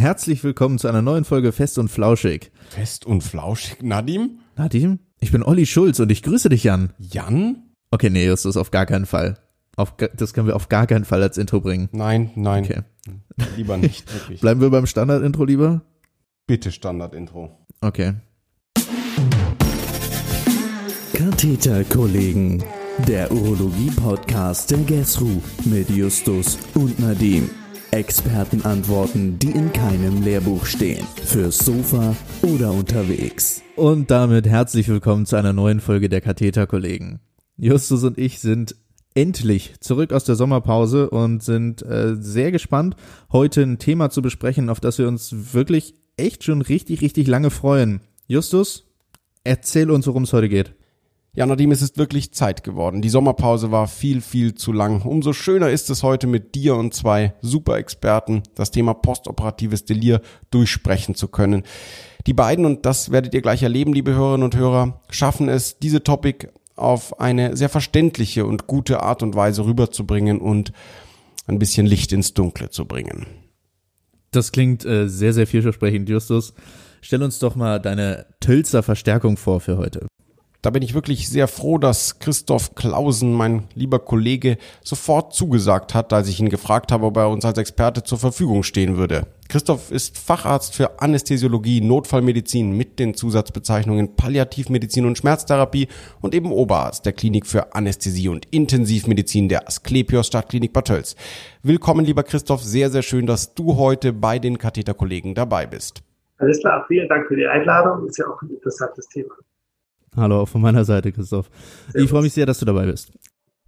Herzlich willkommen zu einer neuen Folge Fest und Flauschig. Fest und Flauschig, Nadim? Nadim? Ich bin Olli Schulz und ich grüße dich, Jan. Jan? Okay, nee, Justus, auf gar keinen Fall. Auf, das können wir auf gar keinen Fall als Intro bringen. Nein, nein. Okay. Lieber nicht, wirklich. Bleiben wir beim Standard-Intro lieber? Bitte Standard-Intro. Okay. Katheterkollegen, der Urologie-Podcast der GESRU mit Justus und Nadim. Expertenantworten, die in keinem Lehrbuch stehen. Fürs Sofa oder unterwegs. Und damit herzlich willkommen zu einer neuen Folge der Katheterkollegen. Justus und ich sind endlich zurück aus der Sommerpause und sind äh, sehr gespannt, heute ein Thema zu besprechen, auf das wir uns wirklich echt schon richtig, richtig lange freuen. Justus, erzähl uns, worum es heute geht. Ja, Nadim, es ist wirklich Zeit geworden. Die Sommerpause war viel, viel zu lang. Umso schöner ist es heute mit dir und zwei Super-Experten das Thema postoperatives Delir durchsprechen zu können. Die beiden, und das werdet ihr gleich erleben, liebe Hörerinnen und Hörer, schaffen es, diese Topic auf eine sehr verständliche und gute Art und Weise rüberzubringen und ein bisschen Licht ins Dunkle zu bringen. Das klingt äh, sehr, sehr vielversprechend, Justus. Stell uns doch mal deine Tölzer Verstärkung vor für heute. Da bin ich wirklich sehr froh, dass Christoph Klausen, mein lieber Kollege, sofort zugesagt hat, als ich ihn gefragt habe, ob er uns als Experte zur Verfügung stehen würde. Christoph ist Facharzt für Anästhesiologie, Notfallmedizin mit den Zusatzbezeichnungen Palliativmedizin und Schmerztherapie und eben Oberarzt der Klinik für Anästhesie und Intensivmedizin der Asklepios Stadtklinik Bad Tölz. Willkommen, lieber Christoph. Sehr, sehr schön, dass du heute bei den Katheterkollegen dabei bist. Alles klar, vielen Dank für die Einladung. Ist ja auch ein interessantes Thema. Hallo auch von meiner Seite, Christoph. Ich freue mich sehr, dass du dabei bist.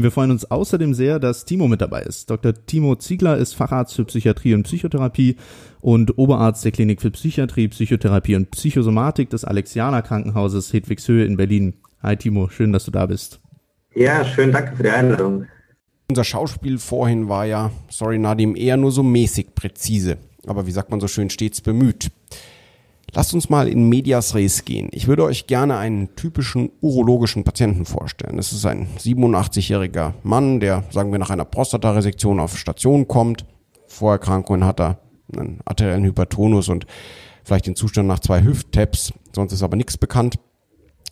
Wir freuen uns außerdem sehr, dass Timo mit dabei ist. Dr. Timo Ziegler ist Facharzt für Psychiatrie und Psychotherapie und Oberarzt der Klinik für Psychiatrie, Psychotherapie und Psychosomatik des Alexianer Krankenhauses Hedwigshöhe in Berlin. Hi Timo, schön, dass du da bist. Ja, schön, danke für die Einladung. Unser Schauspiel vorhin war ja, sorry Nadim, eher nur so mäßig präzise. Aber wie sagt man so schön, stets bemüht. Lasst uns mal in Medias Res gehen. Ich würde euch gerne einen typischen urologischen Patienten vorstellen. Es ist ein 87-jähriger Mann, der, sagen wir, nach einer Prostataresektion auf Station kommt. Vorerkrankungen hat er einen arteriellen Hypertonus und vielleicht den Zustand nach zwei Hüft-Taps. Sonst ist aber nichts bekannt.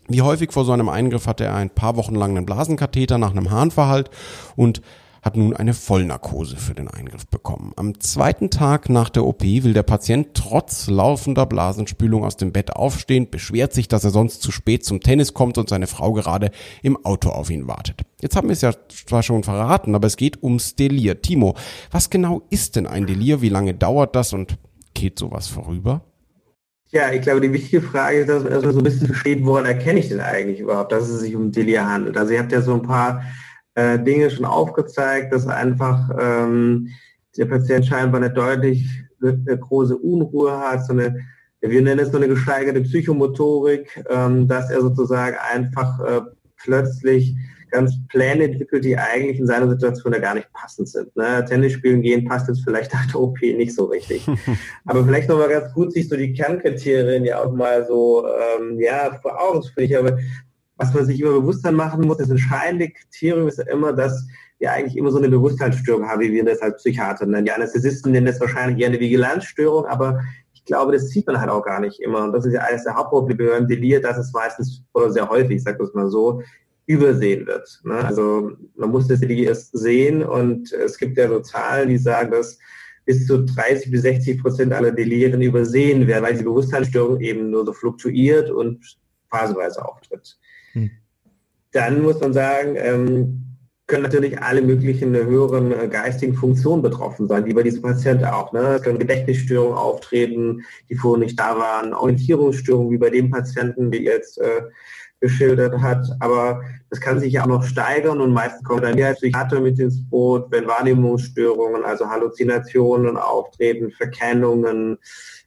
Wie häufig vor so einem Eingriff hatte er ein paar Wochen lang einen Blasenkatheter nach einem Harnverhalt und hat nun eine Vollnarkose für den Eingriff bekommen. Am zweiten Tag nach der OP will der Patient trotz laufender Blasenspülung aus dem Bett aufstehen, beschwert sich, dass er sonst zu spät zum Tennis kommt und seine Frau gerade im Auto auf ihn wartet. Jetzt haben wir es ja zwar schon verraten, aber es geht ums Delir. Timo, was genau ist denn ein Delir? Wie lange dauert das und geht sowas vorüber? Ja, ich glaube, die wichtige Frage ist, dass man so ein bisschen versteht, woran erkenne ich denn eigentlich überhaupt, dass es sich um Delir handelt. Also ihr habt ja so ein paar äh, Dinge schon aufgezeigt, dass einfach ähm, der Patient scheinbar eine deutlich eine große Unruhe hat, so eine, wir nennen es so eine gesteigerte Psychomotorik, ähm, dass er sozusagen einfach äh, plötzlich ganz Pläne entwickelt, die eigentlich in seiner Situation ja gar nicht passend sind. Ne? Tennis spielen gehen passt jetzt vielleicht nach der OP nicht so richtig. Aber vielleicht nochmal ganz gut, sich so die Kernkriterien ja auch mal so ähm, ja, vor Augen zu führen. Aber was man sich immer bewusst dann machen muss, das entscheidende Kriterium ist ja immer, dass wir eigentlich immer so eine Bewusstheitsstörung haben, wie wir das als Psychiater nennen. Die Anästhesisten nennen das wahrscheinlich eher eine Vigilanzstörung, aber ich glaube, das sieht man halt auch gar nicht immer. Und das ist ja eines der Hauptprobleme beim Delir, dass es meistens, oder sehr häufig, ich sage das mal so, übersehen wird. Ne? Also man muss das Delir erst sehen und es gibt ja so Zahlen, die sagen, dass bis zu 30 bis 60 Prozent aller Deliren übersehen werden, weil die Bewusstheitsstörung eben nur so fluktuiert und phasenweise auftritt. Hm. Dann muss man sagen, ähm, können natürlich alle möglichen höheren äh, geistigen Funktionen betroffen sein, wie bei diesem Patienten auch. Ne? Es können Gedächtnisstörungen auftreten, die vorher nicht da waren, Orientierungsstörungen, wie bei dem Patienten, wie jetzt äh, geschildert hat. Aber das kann sich ja auch noch steigern und meistens kommt dann der Psychiater mit ins Boot, wenn Wahrnehmungsstörungen, also Halluzinationen auftreten, Verkennungen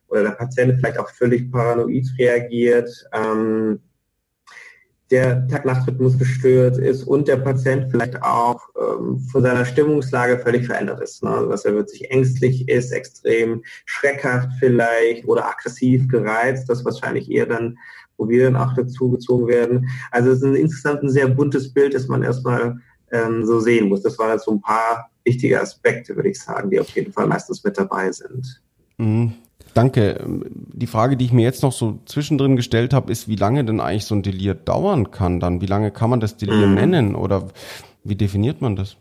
oder der Patient vielleicht auch völlig paranoid reagiert. Ähm, der Tag-Nacht-Rhythmus gestört ist und der Patient vielleicht auch ähm, von seiner Stimmungslage völlig verändert ist. Ne? Also, dass er wirklich ängstlich ist, extrem schreckhaft vielleicht oder aggressiv gereizt, das wahrscheinlich eher dann, wo wir dann auch dazu gezogen werden. Also es ist ein, insgesamt ein sehr buntes Bild, das man erstmal ähm, so sehen muss. Das waren jetzt so ein paar wichtige Aspekte, würde ich sagen, die auf jeden Fall meistens mit dabei sind. Mhm. Danke. Die Frage, die ich mir jetzt noch so zwischendrin gestellt habe, ist, wie lange denn eigentlich so ein Delir dauern kann dann? Wie lange kann man das Delir mhm. nennen oder wie definiert man das?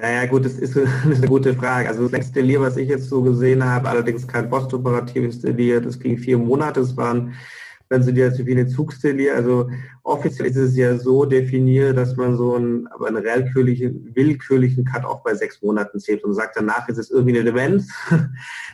Naja gut, das ist, eine gute Frage. Also das längste Delir, was ich jetzt so gesehen habe, allerdings kein postoperatives Delir, das ging vier Monate, das waren dann sind ja zu viele Zugsdelir. Also offiziell ist es ja so definiert, dass man so einen, aber einen willkürlichen, willkürlichen Cut-off bei sechs Monaten zählt und sagt, danach ist es irgendwie eine Demenz.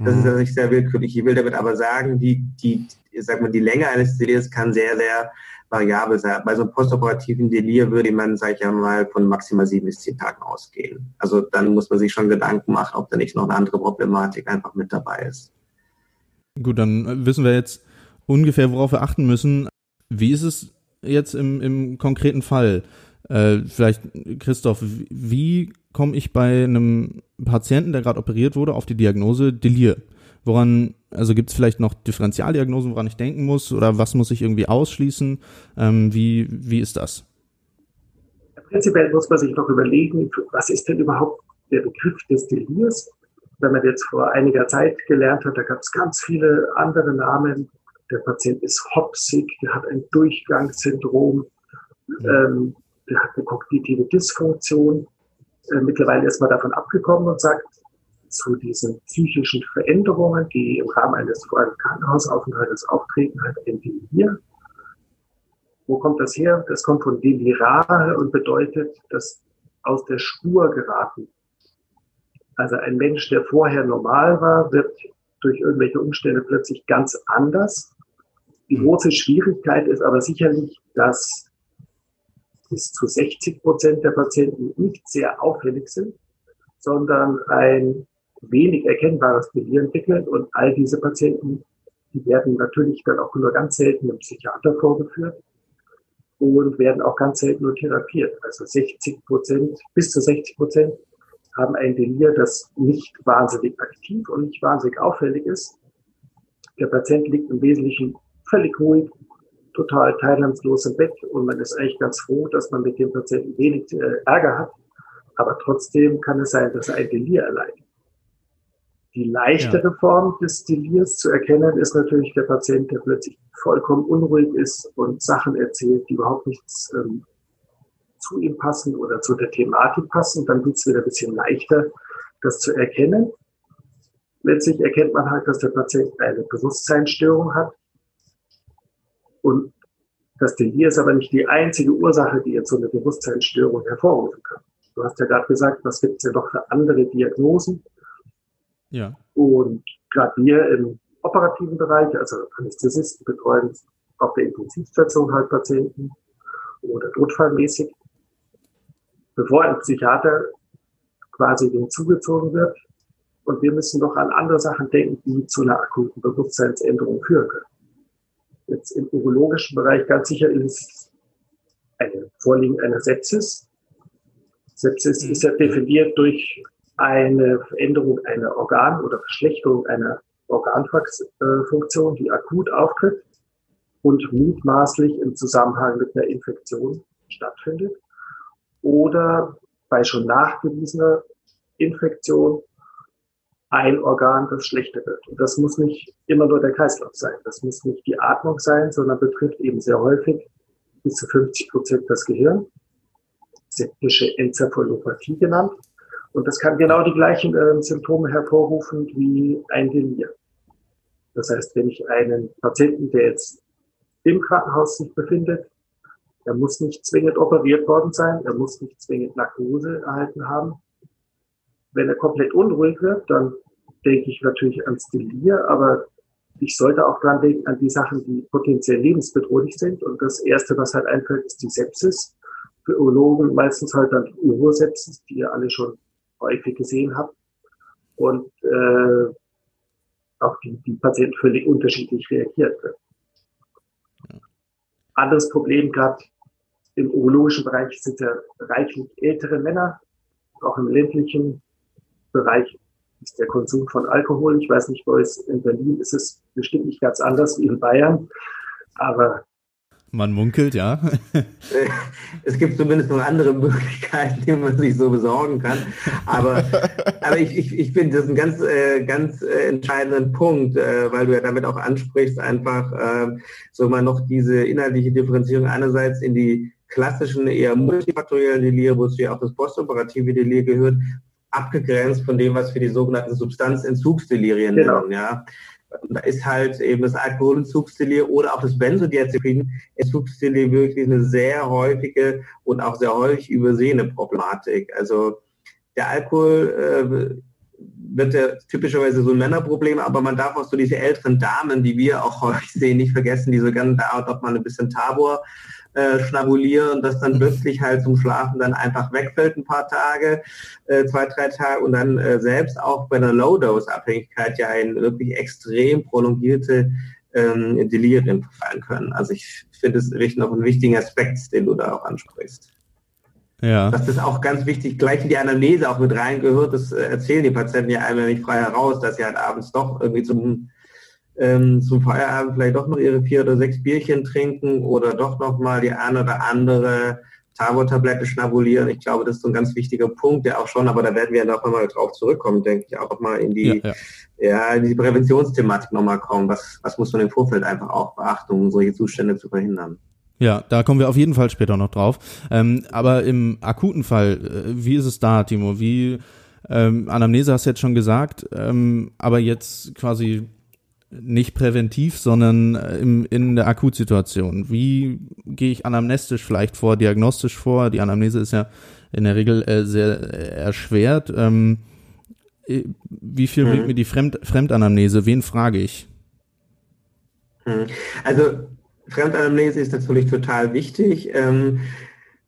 Das mhm. ist ja nicht sehr willkürlich. Ich will damit aber sagen, die, die, sag mal, die Länge eines Delirs kann sehr, sehr variabel sein. Bei so einem postoperativen Delir würde man, sag ich ja mal, von maximal sieben bis zehn Tagen ausgehen. Also dann muss man sich schon Gedanken machen, ob da nicht noch eine andere Problematik einfach mit dabei ist. Gut, dann wissen wir jetzt, ungefähr, worauf wir achten müssen. Wie ist es jetzt im, im konkreten Fall? Äh, vielleicht, Christoph, wie komme ich bei einem Patienten, der gerade operiert wurde, auf die Diagnose Delir? Woran, also gibt es vielleicht noch Differentialdiagnosen, woran ich denken muss oder was muss ich irgendwie ausschließen? Ähm, wie, wie ist das? Prinzipiell muss man sich noch überlegen, was ist denn überhaupt der Begriff des Delirs? Wenn man jetzt vor einiger Zeit gelernt hat, da gab es ganz viele andere Namen, der Patient ist hopsig, der hat ein Durchgangssyndrom, ähm, der hat eine kognitive Dysfunktion. Äh, mittlerweile ist man davon abgekommen und sagt, zu diesen psychischen Veränderungen, die im Rahmen eines vor allem Krankenhausaufenthaltes auftreten, halt ein Delir. Wo kommt das her? Das kommt von delirare und bedeutet, dass aus der Spur geraten. Also ein Mensch, der vorher normal war, wird durch irgendwelche Umstände plötzlich ganz anders die große Schwierigkeit ist aber sicherlich, dass bis zu 60 Prozent der Patienten nicht sehr auffällig sind, sondern ein wenig erkennbares Delir entwickeln. Und all diese Patienten, die werden natürlich dann auch nur ganz selten im Psychiater vorgeführt und werden auch ganz selten nur therapiert. Also 60 Prozent, bis zu 60 Prozent haben ein Delir, das nicht wahnsinnig aktiv und nicht wahnsinnig auffällig ist. Der Patient liegt im Wesentlichen völlig ruhig, total teilnahmslos im Bett und man ist eigentlich ganz froh, dass man mit dem Patienten wenig äh, Ärger hat. Aber trotzdem kann es sein, dass er ein Delir erleidet. Die leichtere ja. Form des Delirs zu erkennen ist natürlich der Patient, der plötzlich vollkommen unruhig ist und Sachen erzählt, die überhaupt nichts ähm, zu ihm passen oder zu der Thematik passen. Dann wird es wieder ein bisschen leichter, das zu erkennen. Letztlich erkennt man halt, dass der Patient eine Bewusstseinsstörung hat, und das Delir ist aber nicht die einzige Ursache, die jetzt so eine Bewusstseinsstörung hervorrufen kann. Du hast ja gerade gesagt, was gibt es ja noch für andere Diagnosen? Ja. Und gerade wir im operativen Bereich, also Anästhesisten betreuen auf der Intensivstation halt Patienten oder notfallmäßig. Bevor ein Psychiater quasi dem zugezogen wird, und wir müssen doch an andere Sachen denken, die zu einer akuten Bewusstseinsänderung führen können jetzt im urologischen Bereich ganz sicher ist ein Vorliegen einer Sepsis. Sepsis mhm. ist ja definiert durch eine Veränderung einer Organ- oder Verschlechterung einer Organfunktion, die akut auftritt und mutmaßlich im Zusammenhang mit einer Infektion stattfindet. Oder bei schon nachgewiesener Infektion ein Organ, das schlechter wird. Und das muss nicht immer nur der Kreislauf sein. Das muss nicht die Atmung sein, sondern betrifft eben sehr häufig bis zu 50 Prozent das Gehirn. Septische Enzephalopathie genannt. Und das kann genau die gleichen äh, Symptome hervorrufen wie ein Delir. Das heißt, wenn ich einen Patienten, der jetzt im Krankenhaus sich befindet, er muss nicht zwingend operiert worden sein, er muss nicht zwingend Narkose erhalten haben, wenn er komplett unruhig wird, dann denke ich natürlich ans Delir, aber ich sollte auch dran denken an die Sachen, die potenziell lebensbedrohlich sind. Und das Erste, was halt einfällt, ist die Sepsis. Für Urologen meistens halt dann Urosepsis, die ihr alle schon häufig gesehen habt. Und äh, auch die, die Patienten völlig unterschiedlich reagiert wird. Anderes Problem gerade im urologischen Bereich sind ja reichlich ältere Männer, auch im ländlichen Bereich ist der Konsum von Alkohol. Ich weiß nicht, bei uns in Berlin ist es bestimmt nicht ganz anders wie in Bayern, aber Man munkelt, ja. es gibt zumindest noch andere Möglichkeiten, die man sich so besorgen kann. Aber, aber ich, ich, ich finde das einen ganz, äh, ganz äh, entscheidenden Punkt, äh, weil du ja damit auch ansprichst, einfach äh, so mal noch diese inhaltliche Differenzierung einerseits in die klassischen, eher multifaktoriellen Delir, wozu ja auch das postoperative Delir gehört, abgegrenzt von dem, was wir die sogenannten Substanzentzugsdelirien genau. nennen. Ja. Und da ist halt eben das Alkoholentzugsdelir oder auch das Benzodiazepin-Entzugsdelir wirklich eine sehr häufige und auch sehr häufig übersehene Problematik. Also der Alkohol äh, wird ja typischerweise so ein Männerproblem, aber man darf auch so diese älteren Damen, die wir auch häufig sehen, nicht vergessen, die so ganz da auch mal ein bisschen Tabor äh, schnabulieren, das dann plötzlich halt zum Schlafen dann einfach wegfällt ein paar Tage, äh, zwei, drei Tage und dann äh, selbst auch bei einer Low-Dose-Abhängigkeit ja in wirklich extrem prolongierte ähm, Delirien verfallen können. Also ich finde es wirklich noch einen wichtigen Aspekt, den du da auch ansprichst. Ja. Das ist auch ganz wichtig, gleich in die Anamnese auch mit reingehört. Das äh, erzählen die Patienten ja einmal nicht frei heraus, dass sie halt abends doch irgendwie zum ähm, zum Feierabend vielleicht doch noch ihre vier oder sechs Bierchen trinken oder doch noch mal die eine oder andere Tabo-Tablette schnabulieren. Ich glaube, das ist so ein ganz wichtiger Punkt, der auch schon, aber da werden wir noch einmal drauf zurückkommen, denke ich, auch mal in die, ja, ja. ja in die Präventionsthematik nochmal kommen. Was, was muss man im Vorfeld einfach auch beachten, um solche Zustände zu verhindern? Ja, da kommen wir auf jeden Fall später noch drauf. Ähm, aber im akuten Fall, äh, wie ist es da, Timo? Wie ähm, Anamnese hast du jetzt schon gesagt, ähm, aber jetzt quasi nicht präventiv, sondern äh, im, in der Akutsituation. Wie gehe ich anamnestisch vielleicht vor, diagnostisch vor? Die Anamnese ist ja in der Regel äh, sehr äh, erschwert. Ähm, äh, wie viel bringt mir die Fremd, Fremdanamnese? Wen frage ich? Mhm. Also Fremdanamnese ist natürlich total wichtig. Ähm,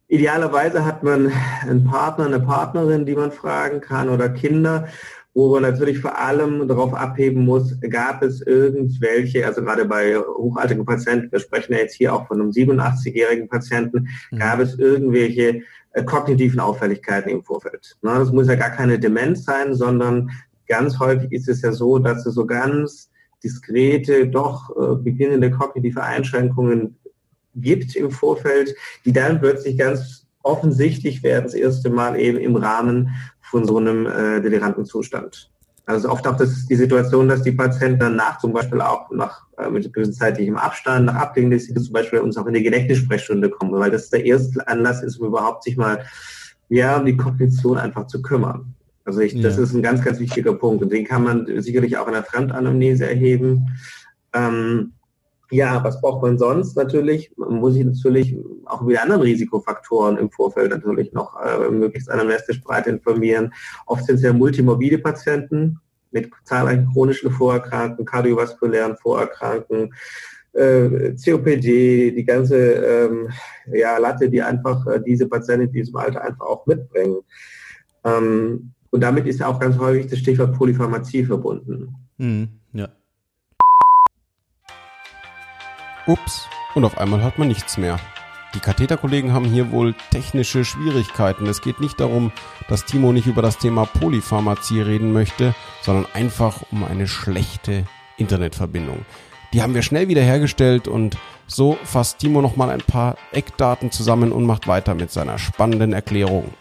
idealerweise hat man einen Partner, eine Partnerin, die man fragen kann oder Kinder wo man natürlich vor allem darauf abheben muss, gab es irgendwelche, also gerade bei hochaltrigen Patienten, wir sprechen ja jetzt hier auch von einem 87-jährigen Patienten, mhm. gab es irgendwelche äh, kognitiven Auffälligkeiten im Vorfeld. Das muss ja gar keine Demenz sein, sondern ganz häufig ist es ja so, dass es so ganz diskrete, doch äh, beginnende kognitive Einschränkungen gibt im Vorfeld, die dann plötzlich ganz offensichtlich werden, das erste Mal eben im Rahmen von so einem äh, deliranten Zustand. Also oft auch das, die Situation, dass die Patienten danach zum Beispiel auch nach äh, mit gewissen zeitlichem Abstand, nach Ablegen des zum Beispiel uns auch in die Gedächtnissprechstunde kommen, weil das der erste Anlass ist, um überhaupt sich mal ja, um die Kognition einfach zu kümmern. Also ich, ja. das ist ein ganz, ganz wichtiger Punkt. Und den kann man sicherlich auch in der Fremdanamnese erheben. Ähm, ja, was braucht man sonst natürlich? Man muss sich natürlich auch die anderen Risikofaktoren im Vorfeld natürlich noch äh, möglichst anamnestisch breit informieren. Oft sind es ja multimorbide Patienten mit zahlreichen chronischen Vorerkrankungen, kardiovaskulären Vorerkrankungen, äh, COPD, die ganze ähm, ja, Latte, die einfach äh, diese Patienten in diesem Alter einfach auch mitbringen. Ähm, und damit ist ja auch ganz häufig das Stichwort Polypharmazie verbunden. Mhm, ja. Ups, und auf einmal hört man nichts mehr. Die Katheterkollegen haben hier wohl technische Schwierigkeiten. Es geht nicht darum, dass Timo nicht über das Thema Polypharmazie reden möchte, sondern einfach um eine schlechte Internetverbindung. Die haben wir schnell wieder hergestellt und so fasst Timo nochmal ein paar Eckdaten zusammen und macht weiter mit seiner spannenden Erklärung.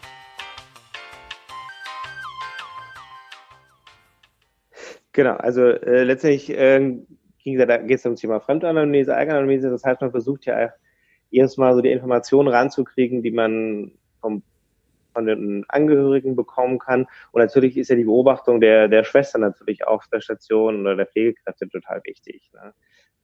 Genau, also äh, letztendlich äh, da geht es um Thema Fremdanamnese, Eigenanamnese. Das heißt, man versucht ja erstmal so die Informationen ranzukriegen, die man vom, von den Angehörigen bekommen kann. Und natürlich ist ja die Beobachtung der, der Schwester natürlich auf der Station oder der Pflegekräfte total wichtig. Ne?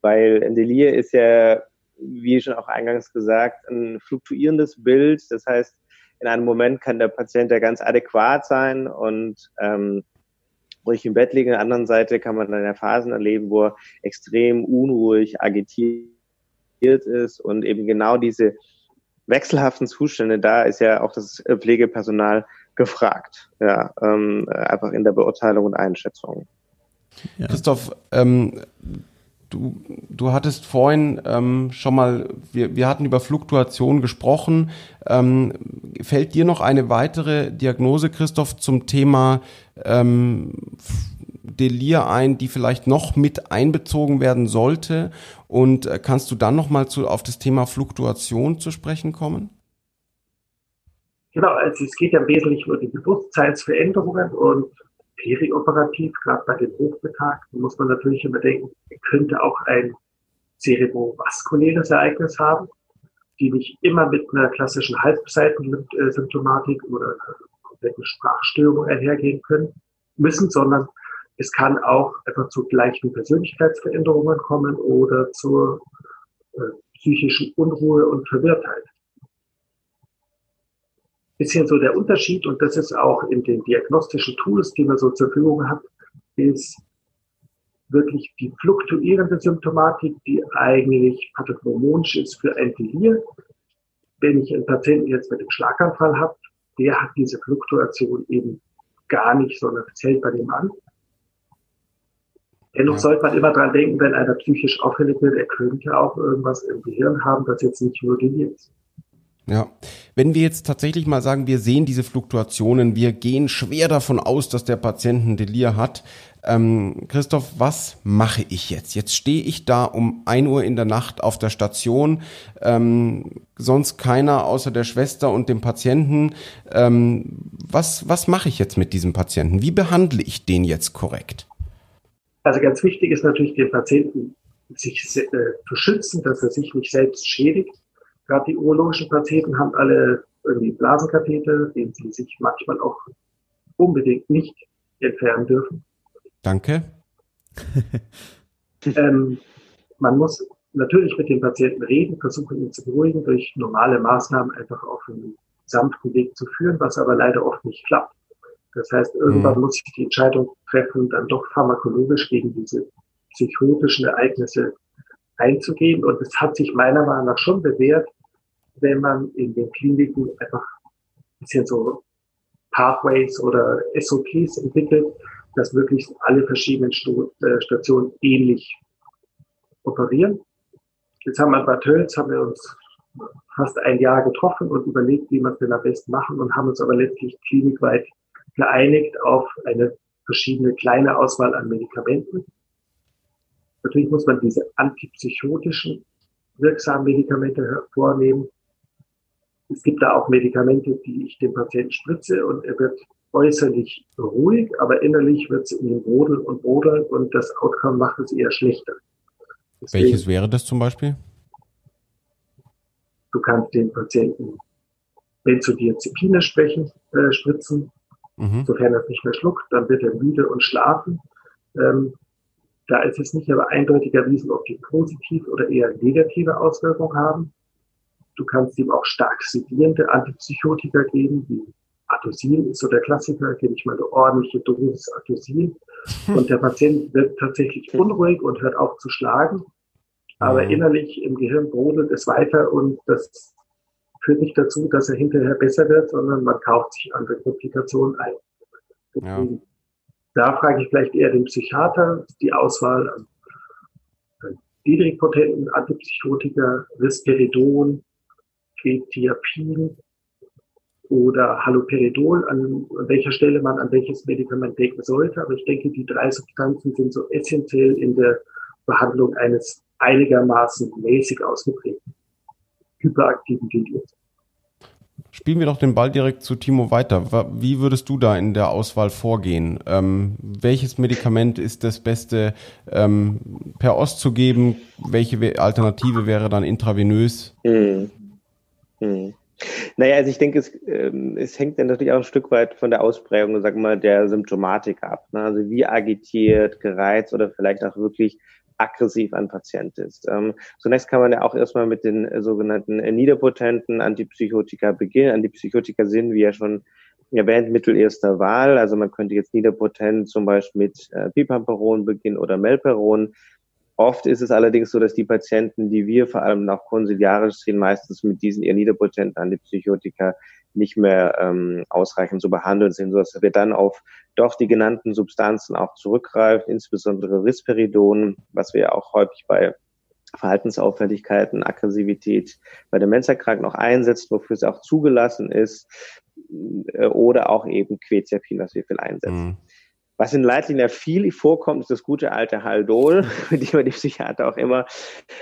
Weil ein Delir ist ja, wie schon auch eingangs gesagt, ein fluktuierendes Bild. Das heißt, in einem Moment kann der Patient ja ganz adäquat sein und ähm, ruhig im Bett liegen. An der anderen Seite kann man dann ja Phasen erleben, wo er extrem unruhig, agitiert ist und eben genau diese wechselhaften Zustände, da ist ja auch das Pflegepersonal gefragt, ja, ähm, einfach in der Beurteilung und Einschätzung. Ja. Christoph, ähm, Du, du hattest vorhin ähm, schon mal, wir, wir hatten über Fluktuation gesprochen. Ähm, fällt dir noch eine weitere Diagnose, Christoph, zum Thema ähm, Delir ein, die vielleicht noch mit einbezogen werden sollte? Und äh, kannst du dann nochmal auf das Thema Fluktuation zu sprechen kommen? Genau, also es geht ja im Wesentlichen um die Bewusstseinsveränderungen und perioperativ, gerade bei den Hochbetagten, muss man natürlich immer denken, könnte auch ein cerebrovaskuläres Ereignis haben, die nicht immer mit einer klassischen Halbseitensymptomatik oder kompletten Sprachstörung einhergehen können, müssen, sondern es kann auch einfach zu gleichen Persönlichkeitsveränderungen kommen oder zur äh, psychischen Unruhe und Verwirrtheit. Bisschen so der Unterschied, und das ist auch in den diagnostischen Tools, die man so zur Verfügung hat, ist wirklich die fluktuierende Symptomatik, die eigentlich pathognomonisch ist für ein Delir. Wenn ich einen Patienten jetzt mit einem Schlaganfall habe, der hat diese Fluktuation eben gar nicht, sondern es hält bei dem an. Dennoch sollte man immer dran denken, wenn einer psychisch auffällig wird, er könnte auch irgendwas im Gehirn haben, das jetzt nicht nur Delir ist. Ja, wenn wir jetzt tatsächlich mal sagen, wir sehen diese Fluktuationen, wir gehen schwer davon aus, dass der Patient ein Delir hat. Ähm, Christoph, was mache ich jetzt? Jetzt stehe ich da um ein Uhr in der Nacht auf der Station, ähm, sonst keiner außer der Schwester und dem Patienten. Ähm, was, was mache ich jetzt mit diesem Patienten? Wie behandle ich den jetzt korrekt? Also ganz wichtig ist natürlich, den Patienten sich äh, zu schützen, dass er sich nicht selbst schädigt Gerade die urologischen Patienten haben alle irgendwie Blasenkatheter, den sie sich manchmal auch unbedingt nicht entfernen dürfen. Danke. ähm, man muss natürlich mit dem Patienten reden, versuchen ihn zu beruhigen, durch normale Maßnahmen einfach auf einen sanften Weg zu führen, was aber leider oft nicht klappt. Das heißt, irgendwann mhm. muss ich die Entscheidung treffen, dann doch pharmakologisch gegen diese psychotischen Ereignisse einzugehen. Und es hat sich meiner Meinung nach schon bewährt, wenn man in den Kliniken einfach ein bisschen so Pathways oder SOPs entwickelt, dass wirklich alle verschiedenen äh, Stationen ähnlich operieren. Jetzt haben wir bei Tölz, haben wir uns fast ein Jahr getroffen und überlegt, wie wir es denn am besten machen und haben uns aber letztlich klinikweit geeinigt auf eine verschiedene kleine Auswahl an Medikamenten. Natürlich muss man diese antipsychotischen wirksamen Medikamente hervornehmen. Es gibt da auch Medikamente, die ich dem Patienten spritze und er wird äußerlich ruhig, aber innerlich wird es in ihm brodeln und brodeln und das Outcome macht es eher schlechter. Deswegen, Welches wäre das zum Beispiel? Du kannst den Patienten Benzodiazepine sprechen, äh, spritzen. Mhm. Sofern er es nicht mehr schluckt, dann wird er müde und schlafen. Ähm, da ist es nicht aber eindeutig erwiesen, ob die positiv oder eher negative Auswirkungen haben. Du kannst ihm auch stark sedierende Antipsychotika geben, wie Atosil ist so der Klassiker, gebe ich mal eine ordentliche Dosis Atosil. Und der Patient wird tatsächlich unruhig und hört auf zu schlagen. Aber mhm. innerlich im Gehirn brodelt es weiter und das führt nicht dazu, dass er hinterher besser wird, sondern man kauft sich andere Komplikationen ein. Ja. Da frage ich vielleicht eher den Psychiater, die Auswahl an niedrigpotenten Antipsychotika, Risperidon, Quetiapin oder Haloperidol, an welcher Stelle man an welches Medikament denken sollte. Aber ich denke, die drei Substanzen sind so essentiell in der Behandlung eines einigermaßen mäßig ausgeprägten hyperaktiven Glieders. Spielen wir doch den Ball direkt zu Timo weiter. Wie würdest du da in der Auswahl vorgehen? Ähm, welches Medikament ist das Beste ähm, per Ost zu geben? Welche Alternative wäre dann intravenös? Mhm. Hm. Naja, also ich denke, es, ähm, es hängt ja natürlich auch ein Stück weit von der Ausprägung, sag mal, der Symptomatik ab. Ne? Also wie agitiert, gereizt oder vielleicht auch wirklich aggressiv ein Patient ist. Ähm, zunächst kann man ja auch erstmal mit den äh, sogenannten äh, niederpotenten Antipsychotika beginnen. Antipsychotika sind, wie ja schon erwähnt, Mittel erster Wahl. Also man könnte jetzt niederpotent zum Beispiel mit äh, Bipamperon beginnen oder Melperon. Oft ist es allerdings so, dass die Patienten, die wir vor allem noch konsiliarisch sehen, meistens mit diesen eher niederpotenten Antipsychotika nicht mehr ähm, ausreichend zu behandeln sind, sodass wir dann auf doch die genannten Substanzen auch zurückgreifen, insbesondere Risperidon, was wir auch häufig bei Verhaltensauffälligkeiten, Aggressivität bei Demenzerkranken auch einsetzen, wofür es auch zugelassen ist, äh, oder auch eben Quetiapin, was wir viel einsetzen. Mhm. Was in Leitlinien viel vorkommt, ist das gute alte Haldol, mit dem die Psychiater auch immer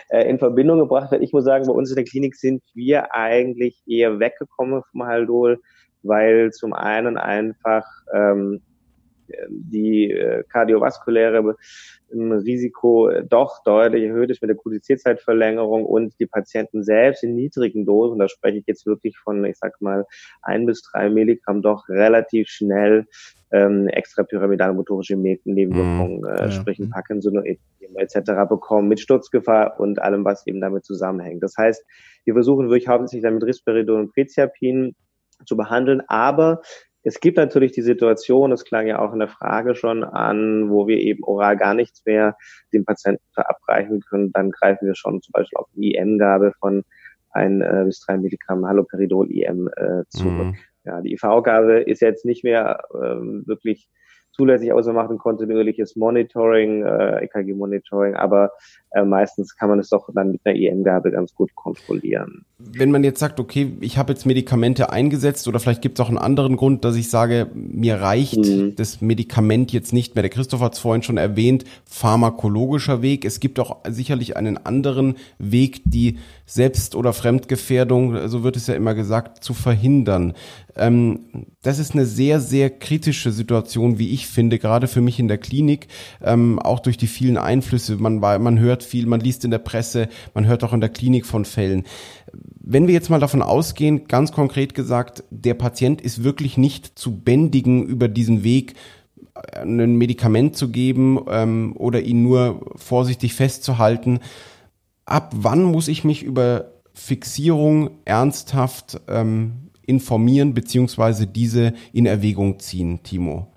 äh, in Verbindung gebracht hat. Ich muss sagen, bei uns in der Klinik sind wir eigentlich eher weggekommen vom Haldol, weil zum einen einfach ähm, die äh, kardiovaskuläre Risiko doch deutlich erhöht ist mit der Kodizierzeitverlängerung und die Patienten selbst in niedrigen Dosen, da spreche ich jetzt wirklich von, ich sag mal, ein bis drei Milligramm, doch relativ schnell ähm, extrapyramidale motorische Nebenwirkungen, äh, ja. sprich ein Parkinson etc. bekommen mit Sturzgefahr und allem, was eben damit zusammenhängt. Das heißt, wir versuchen wirklich hauptsächlich damit Risperidon und Quetiapin zu behandeln, aber es gibt natürlich die Situation, das klang ja auch in der Frage schon an, wo wir eben oral gar nichts mehr dem Patienten verabreichen können. Dann greifen wir schon zum Beispiel auf die IM-Gabe von ein äh, bis drei Milligramm Haloperidol IM äh, zurück. Mhm. Ja, die IV-Gabe ist jetzt nicht mehr ähm, wirklich zulässig, außer macht ein kontinuierliches Monitoring, äh, EKG-Monitoring, aber äh, meistens kann man es doch dann mit einer IM-Gabe ganz gut kontrollieren. Wenn man jetzt sagt, okay, ich habe jetzt Medikamente eingesetzt oder vielleicht gibt es auch einen anderen Grund, dass ich sage, mir reicht mhm. das Medikament jetzt nicht mehr. Der Christoph hat es vorhin schon erwähnt, pharmakologischer Weg. Es gibt auch sicherlich einen anderen Weg, die Selbst- oder Fremdgefährdung, so wird es ja immer gesagt, zu verhindern. Ähm, das ist eine sehr, sehr kritische Situation, wie ich finde, gerade für mich in der Klinik, ähm, auch durch die vielen Einflüsse. Man, man hört viel, man liest in der Presse, man hört auch in der Klinik von Fällen. Wenn wir jetzt mal davon ausgehen, ganz konkret gesagt, der Patient ist wirklich nicht zu bändigen über diesen Weg, ein Medikament zu geben ähm, oder ihn nur vorsichtig festzuhalten. Ab wann muss ich mich über Fixierung ernsthaft ähm, informieren beziehungsweise diese in Erwägung ziehen, Timo?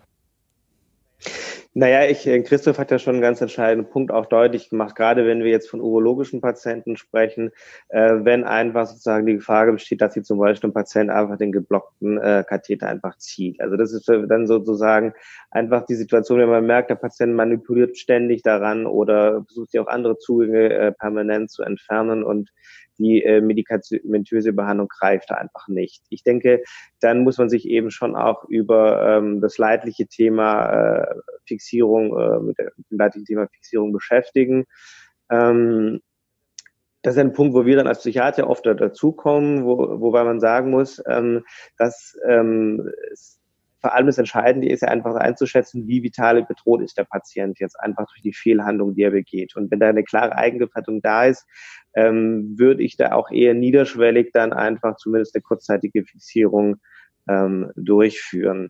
Naja, ich, äh, Christoph hat ja schon einen ganz entscheidenden Punkt auch deutlich gemacht, gerade wenn wir jetzt von urologischen Patienten sprechen, äh, wenn einfach sozusagen die Gefahr besteht, dass sie zum Beispiel ein Patient einfach den geblockten äh, Katheter einfach zieht. Also das ist dann sozusagen einfach die Situation, wenn man merkt, der Patient manipuliert ständig daran oder versucht sich auch andere Zugänge äh, permanent zu entfernen und die äh, medikamentöse Behandlung greift einfach nicht. Ich denke, dann muss man sich eben schon auch über ähm, das leidliche Thema äh, Fixierung, äh, mit dem leidlichen Thema Fixierung beschäftigen. Ähm, das ist ein Punkt, wo wir dann als Psychiater oft dazukommen, wo, wobei man sagen muss, ähm, dass ähm, vor allem das Entscheidende ist ja einfach einzuschätzen, wie vital bedroht ist der Patient jetzt einfach durch die Fehlhandlung, die er begeht. Und wenn da eine klare Eigengefährdung da ist, ähm, würde ich da auch eher niederschwellig dann einfach zumindest eine kurzzeitige Fixierung ähm, durchführen.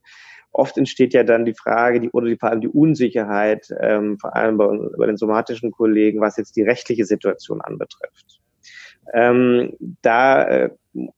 Oft entsteht ja dann die Frage, die, oder die, vor allem die Unsicherheit, ähm, vor allem bei, bei den somatischen Kollegen, was jetzt die rechtliche Situation anbetrifft. Ähm, da äh,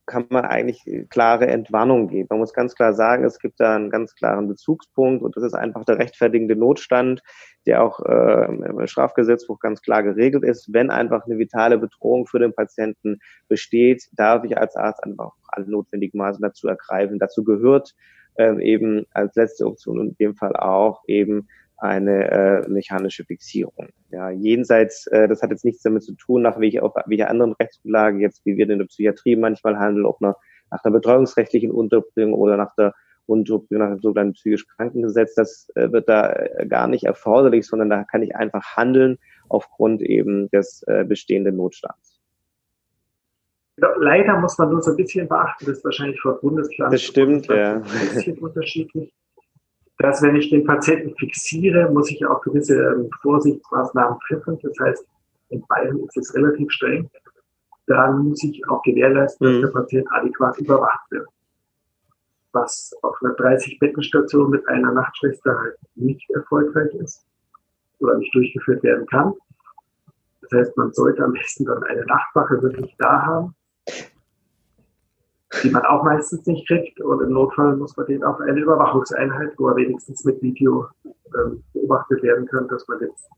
kann man eigentlich klare Entwarnung geben. Man muss ganz klar sagen, es gibt da einen ganz klaren Bezugspunkt und das ist einfach der rechtfertigende Notstand, der auch äh, im Strafgesetzbuch ganz klar geregelt ist. Wenn einfach eine vitale Bedrohung für den Patienten besteht, darf ich als Arzt einfach alle notwendigen Maßnahmen dazu ergreifen. Dazu gehört ähm, eben als letzte Option und in dem Fall auch eben eine äh, mechanische Fixierung. Ja, jenseits, äh, das hat jetzt nichts damit zu tun, nach welcher, auf welcher anderen Rechtsgrundlage jetzt, wie wir in der Psychiatrie manchmal handeln, ob nach, nach einer betreuungsrechtlichen Unterbringung oder nach der Unterbringung nach dem sogenannten psychisch Krankengesetz. Das äh, wird da äh, gar nicht erforderlich, sondern da kann ich einfach handeln aufgrund eben des äh, bestehenden Notstands. Leider muss man nur so ein bisschen beachten, das ist wahrscheinlich vor Bundesland das stimmt, ja. ein bisschen unterschiedlich dass wenn ich den Patienten fixiere, muss ich auch gewisse ähm, Vorsichtsmaßnahmen treffen. Das heißt, in Bayern ist es relativ streng. Dann muss ich auch gewährleisten, dass mhm. der Patient adäquat überwacht wird. Was auf einer 30-Bettenstation mit einer Nachtschwester halt nicht erfolgreich ist oder nicht durchgeführt werden kann. Das heißt, man sollte am besten dann eine Nachtwache wirklich da haben, die man auch meistens nicht kriegt. Und im Notfall muss man den auf eine Überwachungseinheit, wo er wenigstens mit Video ähm, beobachtet werden kann, dass man jetzt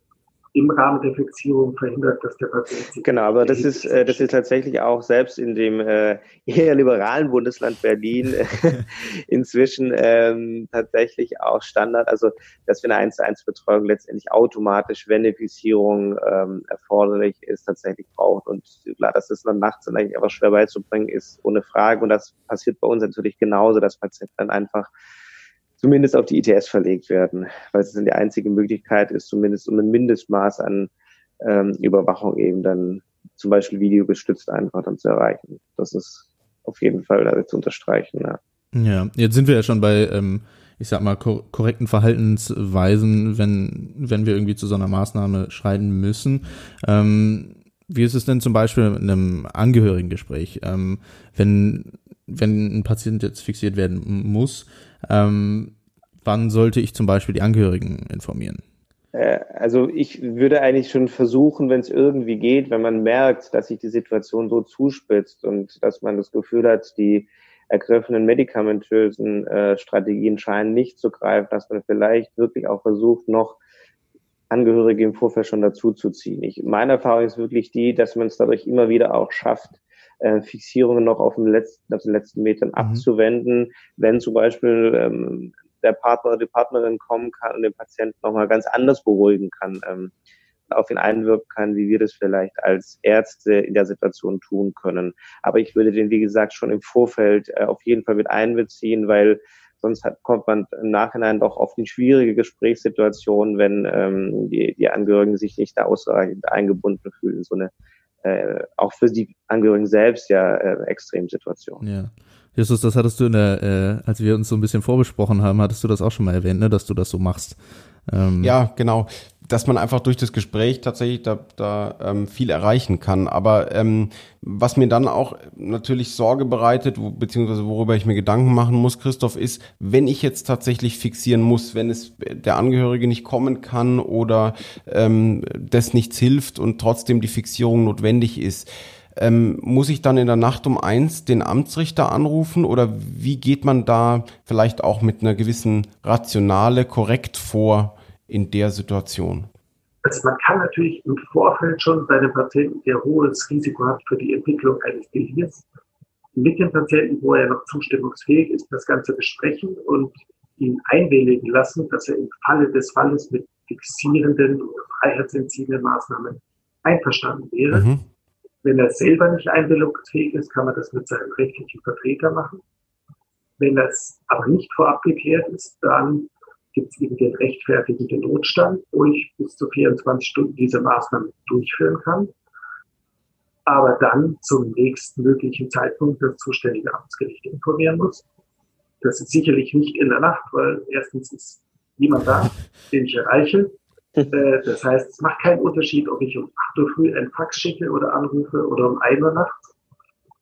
im Rahmen der Fixierung verhindert, dass der Patient sich Genau, aber das ist, äh, das ist tatsächlich auch selbst in dem äh, eher liberalen Bundesland Berlin inzwischen ähm, tatsächlich auch Standard, also dass wir eine 1 zu 1 Betreuung letztendlich automatisch, wenn eine Fixierung ähm, erforderlich ist, tatsächlich braucht. Und klar, dass das dann nachts eigentlich einfach schwer beizubringen ist, ohne Frage. Und das passiert bei uns natürlich genauso, dass Patienten dann einfach zumindest auf die ITS verlegt werden, weil es dann die einzige Möglichkeit ist, zumindest um ein Mindestmaß an ähm, Überwachung eben dann zum Beispiel videogestützt einfach dann zu erreichen. Das ist auf jeden Fall zu unterstreichen. Ja. ja, jetzt sind wir ja schon bei, ähm, ich sag mal, kor korrekten Verhaltensweisen, wenn, wenn wir irgendwie zu so einer Maßnahme schreiten müssen. Ähm, wie ist es denn zum Beispiel in einem Angehörigengespräch, ähm, wenn, wenn ein Patient jetzt fixiert werden muss, ähm, wann sollte ich zum Beispiel die Angehörigen informieren? Äh, also ich würde eigentlich schon versuchen, wenn es irgendwie geht, wenn man merkt, dass sich die Situation so zuspitzt und dass man das Gefühl hat, die ergriffenen medikamentösen äh, Strategien scheinen nicht zu greifen, dass man vielleicht wirklich auch versucht, noch Angehörige im Vorfeld schon dazuzuziehen. Ich, meine Erfahrung ist wirklich die, dass man es dadurch immer wieder auch schafft, äh, Fixierungen noch auf, dem letzten, auf den letzten Metern mhm. abzuwenden, wenn zum Beispiel ähm, der Partner oder die Partnerin kommen kann und den Patienten nochmal ganz anders beruhigen kann, ähm, auf ihn einwirken kann, wie wir das vielleicht als Ärzte in der Situation tun können. Aber ich würde den, wie gesagt, schon im Vorfeld äh, auf jeden Fall mit einbeziehen, weil sonst hat, kommt man im Nachhinein doch oft in schwierige Gesprächssituationen, wenn ähm, die, die Angehörigen sich nicht da ausreichend eingebunden fühlen. So eine äh, auch für die Angehörigen selbst ja äh, Extremsituation. Ja. Justus, das hattest du in der, äh, als wir uns so ein bisschen vorbesprochen haben, hattest du das auch schon mal erwähnt, ne, dass du das so machst. Ähm, ja, genau. Dass man einfach durch das Gespräch tatsächlich da, da ähm, viel erreichen kann. Aber ähm, was mir dann auch natürlich Sorge bereitet, wo, beziehungsweise worüber ich mir Gedanken machen muss, Christoph, ist, wenn ich jetzt tatsächlich fixieren muss, wenn es der Angehörige nicht kommen kann oder ähm, das nichts hilft und trotzdem die Fixierung notwendig ist ähm, muss ich dann in der Nacht um eins den Amtsrichter anrufen oder wie geht man da vielleicht auch mit einer gewissen Rationale korrekt vor in der Situation? Also man kann natürlich im Vorfeld schon bei dem Patienten, der hohes Risiko hat für die Entwicklung eines Delirs, mit dem Patienten, wo er noch zustimmungsfähig ist, das Ganze besprechen und ihn einwilligen lassen, dass er im Falle des Falles mit fixierenden oder freiheitsentziehenden Maßnahmen einverstanden wäre. Mhm. Wenn er selber nicht einwilligungsfähig ist, kann man das mit seinem rechtlichen Vertreter machen. Wenn das aber nicht vorab geklärt ist, dann gibt es eben den rechtfertigenden Notstand, wo ich bis zu 24 Stunden diese Maßnahmen durchführen kann. Aber dann zum nächstmöglichen Zeitpunkt das zuständige Amtsgericht informieren muss. Das ist sicherlich nicht in der Nacht, weil erstens ist niemand da, den ich erreiche. Äh, das heißt, es macht keinen Unterschied, ob ich um 8 Uhr früh ein Fax schicke oder anrufe oder um 1 Uhr nachts.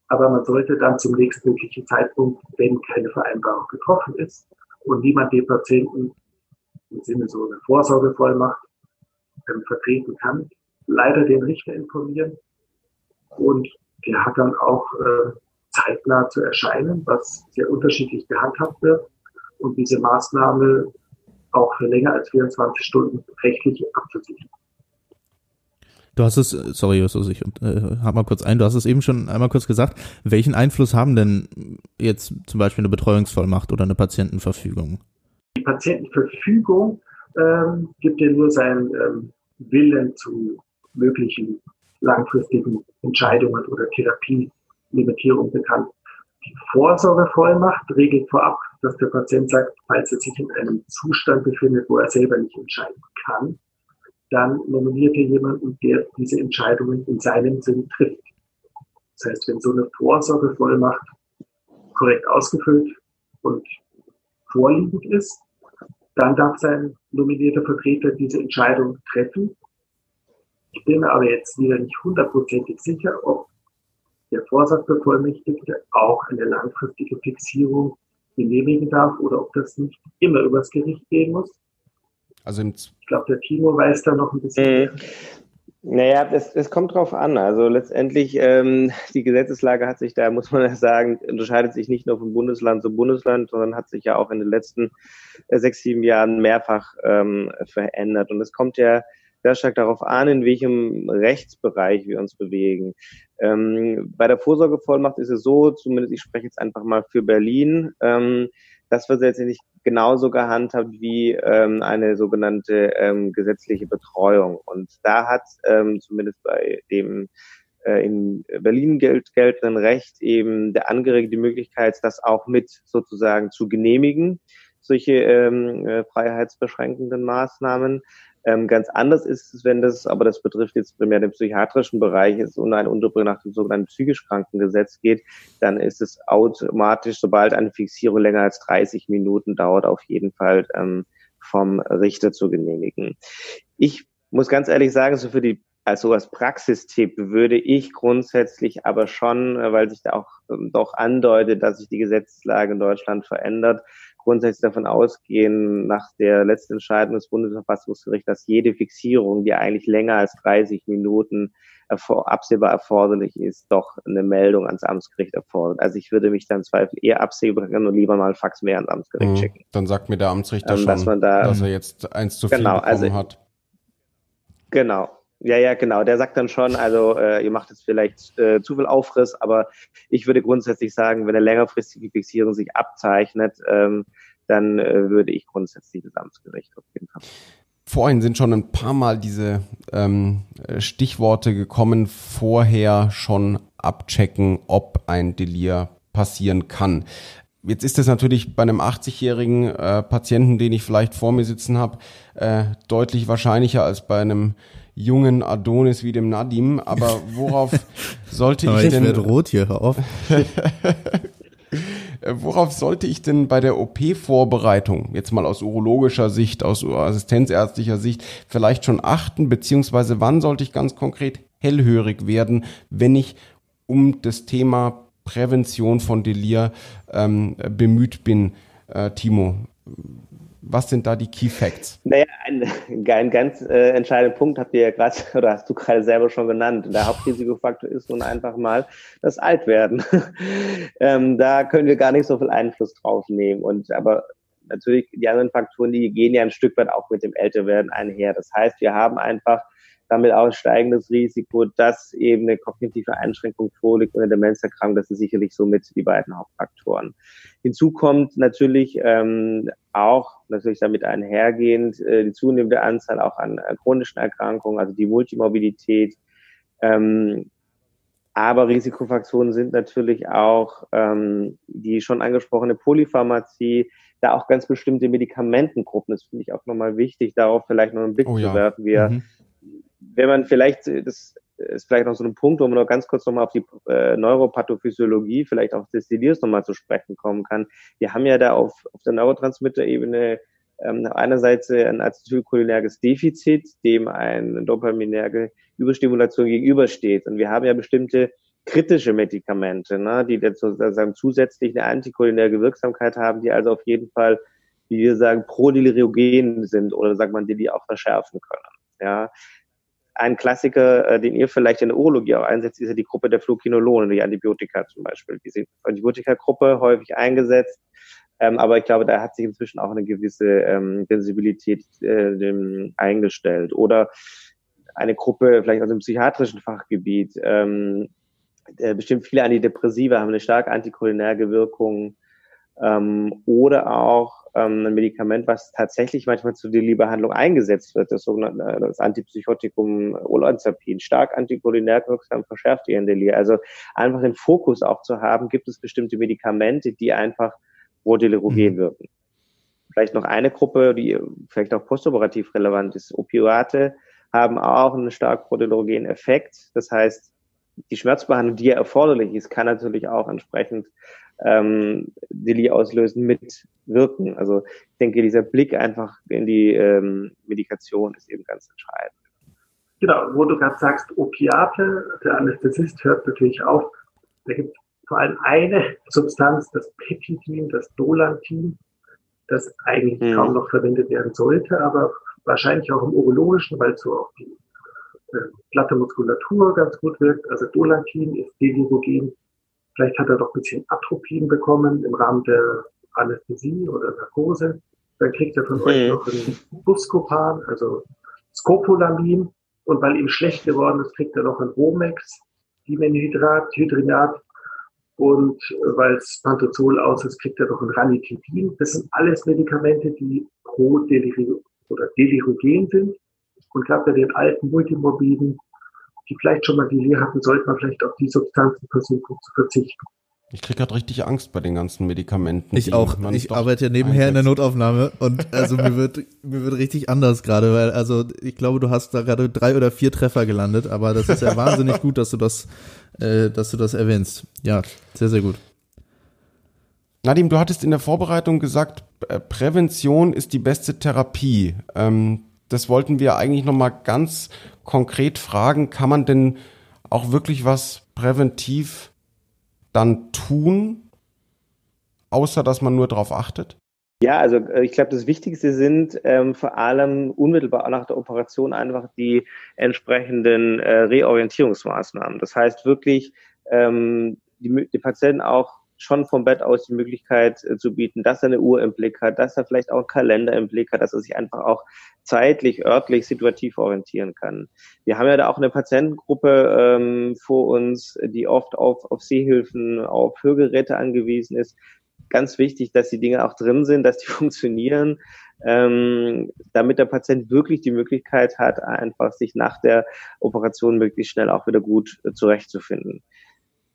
Aber man sollte dann zum nächstmöglichen Zeitpunkt, wenn keine Vereinbarung getroffen ist und niemand den Patienten im Sinne so eine Vorsorgevollmacht ähm, vertreten kann, leider den Richter informieren. Und der hat dann auch äh, zeitnah zu erscheinen, was sehr unterschiedlich gehandhabt wird. Und diese Maßnahme auch für länger als 24 Stunden rechtlich abzusichern. Du hast es, sorry Justus, ich äh, hab mal kurz ein, du hast es eben schon einmal kurz gesagt, welchen Einfluss haben denn jetzt zum Beispiel eine Betreuungsvollmacht oder eine Patientenverfügung? Die Patientenverfügung ähm, gibt ja nur seinen ähm, Willen zu möglichen langfristigen Entscheidungen oder Therapielimitierung bekannt. Die Vorsorgevollmacht regelt vorab, dass der Patient sagt, falls er sich in einem Zustand befindet, wo er selber nicht entscheiden kann, dann nominiert er jemanden, der diese Entscheidungen in seinem Sinn trifft. Das heißt, wenn so eine Vorsorgevollmacht korrekt ausgefüllt und vorliegend ist, dann darf sein nominierter Vertreter diese Entscheidung treffen. Ich bin aber jetzt wieder nicht hundertprozentig sicher, ob der Vorsatzbevollmächtigte auch eine langfristige Fixierung genehmigen darf oder ob das nicht immer übers Gericht gehen muss. Also ich glaube, der Timo weiß da noch ein bisschen. Äh, naja, es, es kommt drauf an. Also letztendlich, ähm, die Gesetzeslage hat sich da, muss man ja sagen, unterscheidet sich nicht nur von Bundesland zu Bundesland, sondern hat sich ja auch in den letzten äh, sechs, sieben Jahren mehrfach ähm, verändert. Und es kommt ja sehr stark darauf an, in welchem Rechtsbereich wir uns bewegen. Ähm, bei der Vorsorgevollmacht ist es so, zumindest ich spreche jetzt einfach mal für Berlin, ähm, das wird letztendlich genauso gehandhabt wie ähm, eine sogenannte ähm, gesetzliche Betreuung. Und da hat ähm, zumindest bei dem äh, in Berlin gelt, geltenden Recht eben der Angehörige die Möglichkeit, das auch mit sozusagen zu genehmigen solche ähm, äh, freiheitsbeschränkenden Maßnahmen. Ähm, ganz anders ist es, wenn das, aber das betrifft jetzt primär den psychiatrischen Bereich, es um eine Unterbringung nach dem sogenannten psychisch Krankengesetz geht, dann ist es automatisch, sobald eine Fixierung länger als 30 Minuten dauert, auf jeden Fall ähm, vom Richter zu genehmigen. Ich muss ganz ehrlich sagen, so für die als sowas Praxistipp würde ich grundsätzlich aber schon, äh, weil sich da auch ähm, doch andeutet, dass sich die Gesetzeslage in Deutschland verändert, grundsätzlich davon ausgehen, nach der letzten Entscheidung des Bundesverfassungsgerichts, dass jede Fixierung, die eigentlich länger als 30 Minuten absehbar erforderlich ist, doch eine Meldung ans Amtsgericht erfordert. Also ich würde mich dann Zweifel eher absehen und lieber mal Fax mehr ans Amtsgericht mhm. schicken. Dann sagt mir der Amtsrichter ähm, schon, dass, da, dass, er jetzt eins zu viel genau, bekommen also, hat. Genau, ja, ja, genau. Der sagt dann schon, also äh, ihr macht jetzt vielleicht äh, zu viel Aufriss, aber ich würde grundsätzlich sagen, wenn eine längerfristige Fixierung sich abzeichnet, ähm, dann äh, würde ich grundsätzlich das Amtsgericht auf jeden Fall. Vorhin sind schon ein paar Mal diese ähm, Stichworte gekommen, vorher schon abchecken, ob ein Delir passieren kann. Jetzt ist es natürlich bei einem 80-jährigen äh, Patienten, den ich vielleicht vor mir sitzen habe, äh, deutlich wahrscheinlicher als bei einem jungen Adonis wie dem Nadim. Aber worauf sollte ich, ich denn? Ich werde rot hier, hör auf. worauf sollte ich denn bei der OP-Vorbereitung, jetzt mal aus urologischer Sicht, aus assistenzärztlicher Sicht, vielleicht schon achten, beziehungsweise wann sollte ich ganz konkret hellhörig werden, wenn ich um das Thema Prävention von Delir ähm, bemüht bin, äh, Timo? Was sind da die Key Facts? Naja, ein, ein ganz äh, entscheidender Punkt habt ihr ja gerade, oder hast du gerade selber schon genannt. Der Hauptrisikofaktor ist nun einfach mal das Altwerden. ähm, da können wir gar nicht so viel Einfluss drauf nehmen. Und aber natürlich die anderen Faktoren, die gehen ja ein Stück weit auch mit dem Älterwerden einher. Das heißt, wir haben einfach damit auch steigendes Risiko, dass eben eine kognitive Einschränkung vorliegt und eine Demenzerkrankung. Das sind sicherlich somit die beiden Hauptfaktoren. Hinzu kommt natürlich ähm, auch natürlich damit einhergehend äh, die zunehmende Anzahl auch an äh, chronischen Erkrankungen, also die Multimorbidität. Ähm, aber Risikofaktoren sind natürlich auch ähm, die schon angesprochene Polypharmazie, da auch ganz bestimmte Medikamentengruppen. Das finde ich auch nochmal wichtig, darauf vielleicht noch einen Blick oh, zu ja. werfen. Wir mhm wenn man vielleicht, das ist vielleicht noch so ein Punkt, wo man noch ganz kurz nochmal auf die äh, Neuropathophysiologie, vielleicht auch des Delirs nochmal zu sprechen kommen kann. Wir haben ja da auf, auf der Neurotransmitter-Ebene ähm, einerseits ein acetylcholinerges Defizit, dem eine dopaminerge Überstimulation gegenübersteht. Und wir haben ja bestimmte kritische Medikamente, ne, die sozusagen zusätzlich eine anticholinerge Wirksamkeit haben, die also auf jeden Fall, wie wir sagen, prodeliriogen sind oder sagt man, die die auch verschärfen können. Ja, ein Klassiker, äh, den ihr vielleicht in der Urologie auch einsetzt, ist ja die Gruppe der Fluokinolone, die Antibiotika zum Beispiel. Diese Antibiotika-Gruppe häufig eingesetzt, ähm, aber ich glaube, da hat sich inzwischen auch eine gewisse ähm, Sensibilität äh, dem eingestellt. Oder eine Gruppe vielleicht aus dem psychiatrischen Fachgebiet, ähm, äh, bestimmt viele Antidepressiva haben eine stark anticholinerge Wirkung ähm, oder auch ähm, ein Medikament, was tatsächlich manchmal zur Deli-Behandlung eingesetzt wird, das sogenannte äh, das Antipsychotikum Olanzapin, stark anticholinerg wirksam verschärft die Deli. Also einfach den Fokus auch zu haben, gibt es bestimmte Medikamente, die einfach prodelirogen mhm. wirken. Vielleicht noch eine Gruppe, die vielleicht auch postoperativ relevant ist. Opioate haben auch einen stark prodelirogen Effekt. Das heißt, die Schmerzbehandlung, die ja erforderlich ist, kann natürlich auch entsprechend ähm, Dili auslösen, mitwirken. Also ich denke, dieser Blick einfach in die ähm, Medikation ist eben ganz entscheidend. Genau, wo du gerade sagst, Opiate, der Anästhesist hört natürlich auf, da gibt es vor allem eine Substanz, das Pepidin, das Dolantin, das eigentlich mhm. kaum noch verwendet werden sollte, aber wahrscheinlich auch im urologischen, weil es so auf die äh, glatte Muskulatur ganz gut wirkt. Also Dolantin ist delirogen Vielleicht hat er doch ein bisschen Atropin bekommen im Rahmen der Anästhesie oder Narkose. Dann kriegt er von mhm. euch noch ein Buscopan, also Scopolamin. Und weil ihm schlecht geworden ist, kriegt er noch ein Romex, Dimenhydrat, Hydrinat. Und weil es Pantozol aus ist, kriegt er noch ein Ranitidin. Das sind alles Medikamente, die pro Deliri oder delirogen sind. Und gerade bei den alten Multimorbiden die vielleicht schon mal die Lehre hatten, sollte man vielleicht auf die Substanzen versuchen zu verzichten. Ich kriege gerade richtig Angst bei den ganzen Medikamenten. Ich auch. Ich arbeite ja nebenher einsetzt. in der Notaufnahme und also mir wird mir wird richtig anders gerade, weil also ich glaube, du hast da gerade drei oder vier Treffer gelandet, aber das ist ja wahnsinnig gut, dass du das, äh, dass du das erwähnst. Ja, sehr sehr gut. Nadim, du hattest in der Vorbereitung gesagt, äh, Prävention ist die beste Therapie. Ähm, das wollten wir eigentlich noch mal ganz konkret fragen. Kann man denn auch wirklich was präventiv dann tun, außer dass man nur darauf achtet? Ja, also äh, ich glaube, das Wichtigste sind ähm, vor allem unmittelbar nach der Operation einfach die entsprechenden äh, Reorientierungsmaßnahmen. Das heißt wirklich, ähm, die, die Patienten auch schon vom Bett aus die Möglichkeit äh, zu bieten, dass er eine Uhr im Blick hat, dass er vielleicht auch einen Kalender im Blick hat, dass er sich einfach auch zeitlich, örtlich, situativ orientieren kann. Wir haben ja da auch eine Patientengruppe ähm, vor uns, die oft auf, auf Sehhilfen, auf Hörgeräte angewiesen ist. Ganz wichtig, dass die Dinge auch drin sind, dass die funktionieren, ähm, damit der Patient wirklich die Möglichkeit hat, einfach sich nach der Operation möglichst schnell auch wieder gut äh, zurechtzufinden.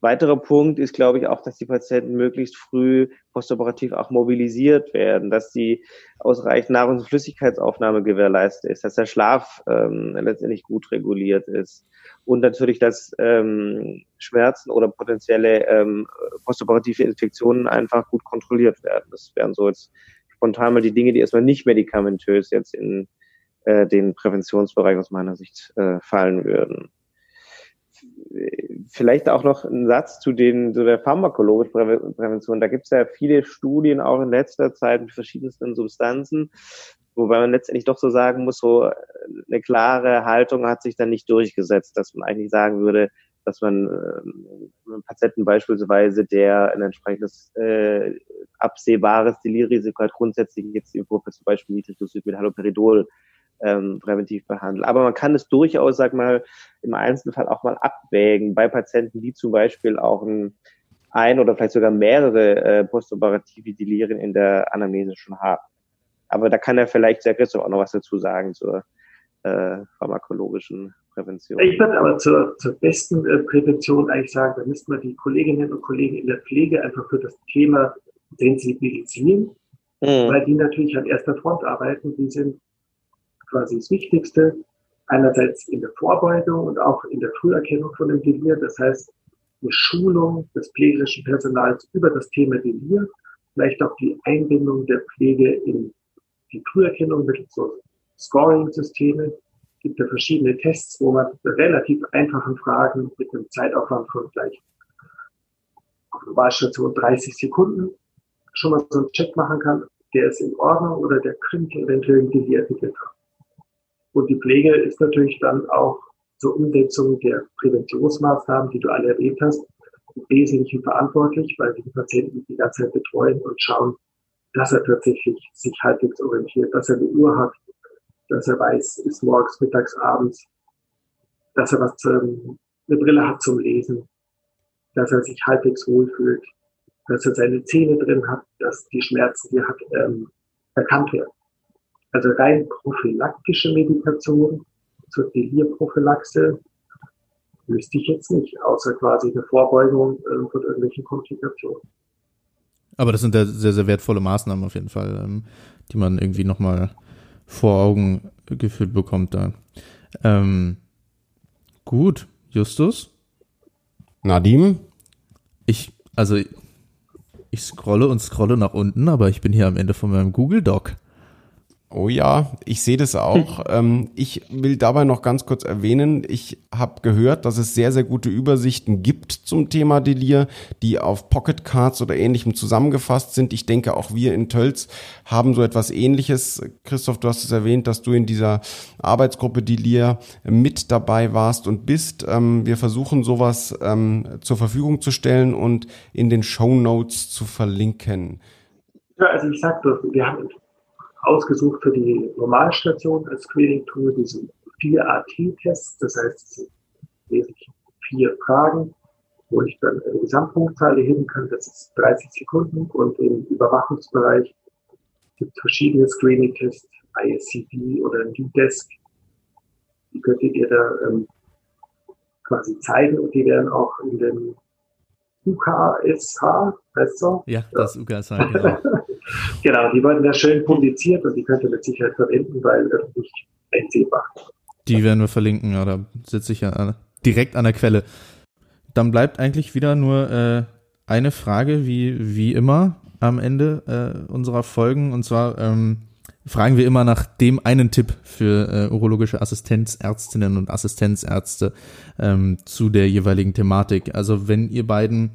Weiterer Punkt ist, glaube ich, auch, dass die Patienten möglichst früh postoperativ auch mobilisiert werden, dass die ausreichend Nahrungs- und Flüssigkeitsaufnahme gewährleistet ist, dass der Schlaf ähm, letztendlich gut reguliert ist und natürlich, dass ähm, Schmerzen oder potenzielle ähm, postoperative Infektionen einfach gut kontrolliert werden. Das wären so jetzt spontan mal die Dinge, die erstmal nicht medikamentös jetzt in äh, den Präventionsbereich aus meiner Sicht äh, fallen würden vielleicht auch noch ein Satz zu, den, zu der pharmakologischen Prävention. Da gibt es ja viele Studien auch in letzter Zeit mit verschiedensten Substanzen, wobei man letztendlich doch so sagen muss, so eine klare Haltung hat sich dann nicht durchgesetzt, dass man eigentlich sagen würde, dass man äh, Patienten beispielsweise, der ein entsprechendes äh, absehbares Delirrisiko hat, grundsätzlich jetzt im Vorfeld zum Beispiel Nitroglycerid mit Haloperidol ähm, präventiv behandeln. Aber man kann es durchaus, sag mal, im Einzelfall auch mal abwägen bei Patienten, die zum Beispiel auch ein, ein oder vielleicht sogar mehrere äh, postoperative Delirien in der Anamnese schon haben. Aber da kann er vielleicht sehr Christoph auch noch was dazu sagen zur äh, pharmakologischen Prävention. Ich würde aber zur, zur besten äh, Prävention eigentlich sagen, da müsste man die Kolleginnen und Kollegen in der Pflege einfach für das Thema sensibilisieren, mhm. weil die natürlich an erster Front arbeiten. Die sind quasi das Wichtigste. Einerseits in der Vorbeugung und auch in der Früherkennung von dem Delir. Das heißt, eine Schulung des pflegerischen Personals über das Thema Delir, vielleicht auch die Einbindung der Pflege in die Früherkennung mit so Scoring-Systeme. Es gibt ja verschiedene Tests, wo man relativ einfachen Fragen mit einem Zeitaufwand von gleich auf Normalstation 30 Sekunden schon mal so einen Check machen kann, der ist in Ordnung oder der könnte eventuell ein Delir entwickelt haben. Und die Pflege ist natürlich dann auch zur Umsetzung der Präventionsmaßnahmen, die du alle erwähnt hast, im Wesentlichen verantwortlich, weil die Patienten die ganze Zeit betreuen und schauen, dass er tatsächlich sich halbwegs orientiert, dass er eine Uhr hat, dass er weiß, ist morgens, mittags, abends, dass er was, ähm, eine Brille hat zum Lesen, dass er sich halbwegs wohlfühlt, dass er seine Zähne drin hat, dass die Schmerzen, die er hat, ähm, erkannt werden. Also rein prophylaktische Medikation zur Delirprophylaxe wüsste ich jetzt nicht, außer quasi eine Vorbeugung äh, von irgendwelchen Komplikationen. Aber das sind ja sehr, sehr wertvolle Maßnahmen auf jeden Fall, ähm, die man irgendwie nochmal vor Augen geführt bekommt da. Ähm, gut, Justus? Nadim? Ich, also ich scrolle und scrolle nach unten, aber ich bin hier am Ende von meinem Google Doc. Oh ja, ich sehe das auch. ähm, ich will dabei noch ganz kurz erwähnen, ich habe gehört, dass es sehr, sehr gute Übersichten gibt zum Thema Delir, die auf Pocket Cards oder ähnlichem zusammengefasst sind. Ich denke, auch wir in Tölz haben so etwas ähnliches. Christoph, du hast es erwähnt, dass du in dieser Arbeitsgruppe Delir mit dabei warst und bist. Ähm, wir versuchen sowas ähm, zur Verfügung zu stellen und in den Show Notes zu verlinken. Ja, also ich sagte, wir haben ausgesucht für die Normalstation als Screening-Tool diese vier AT-Tests, das heißt, es wesentlich vier Fragen, wo ich dann eine Gesamtpunktzahl erheben kann, das ist 30 Sekunden und im Überwachungsbereich gibt es verschiedene Screening-Tests, ISCD oder New-Desk, die könntet ihr da ähm, quasi zeigen und die werden auch in den UKSH, heißt so? Ja, das. UKSH, genau. genau, die wurden ja schön publiziert und die könnt ihr mit Sicherheit verwenden, weil öffentlich einsehbar. Die werden wir verlinken, ja, da sitze ich ja direkt an der Quelle. Dann bleibt eigentlich wieder nur äh, eine Frage, wie, wie immer am Ende äh, unserer Folgen. Und zwar ähm, fragen wir immer nach dem einen Tipp für äh, urologische Assistenzärztinnen und Assistenzärzte ähm, zu der jeweiligen Thematik. Also wenn ihr beiden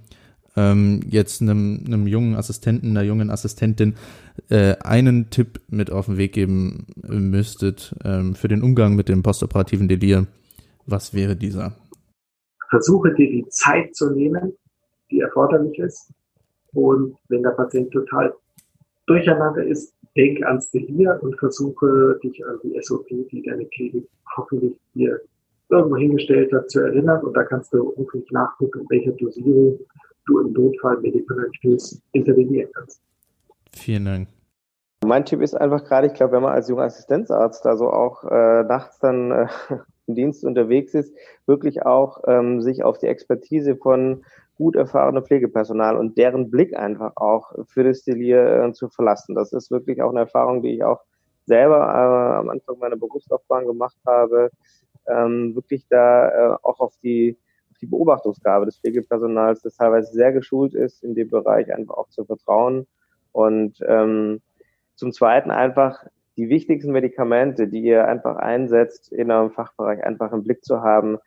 ähm, jetzt einem, einem jungen Assistenten, einer jungen Assistentin äh, einen Tipp mit auf den Weg geben müsstet ähm, für den Umgang mit dem postoperativen Delir, was wäre dieser? Versuche dir die Zeit zu nehmen, die erforderlich ist. Und wenn der Patient total durcheinander ist, denk ans Delir und versuche dich an die SOP, die deine Klinik hoffentlich dir irgendwo hingestellt hat, zu erinnern. Und da kannst du hoffentlich nachgucken, in welcher Dosierung du im Notfall medikamentös intervenieren kannst. Vielen Dank. Mein Tipp ist einfach gerade, ich glaube, wenn man als junger Assistenzarzt also auch äh, nachts dann äh, im Dienst unterwegs ist, wirklich auch ähm, sich auf die Expertise von gut erfahrenem Pflegepersonal und deren Blick einfach auch für das Delir äh, zu verlassen. Das ist wirklich auch eine Erfahrung, die ich auch selber äh, am Anfang meiner Berufslaufbahn gemacht habe, ähm, wirklich da äh, auch auf die, auf die Beobachtungsgabe des Pflegepersonals, das teilweise sehr geschult ist, in dem Bereich einfach auch zu vertrauen. Und ähm, zum Zweiten einfach die wichtigsten Medikamente, die ihr einfach einsetzt, in eurem Fachbereich einfach im Blick zu haben.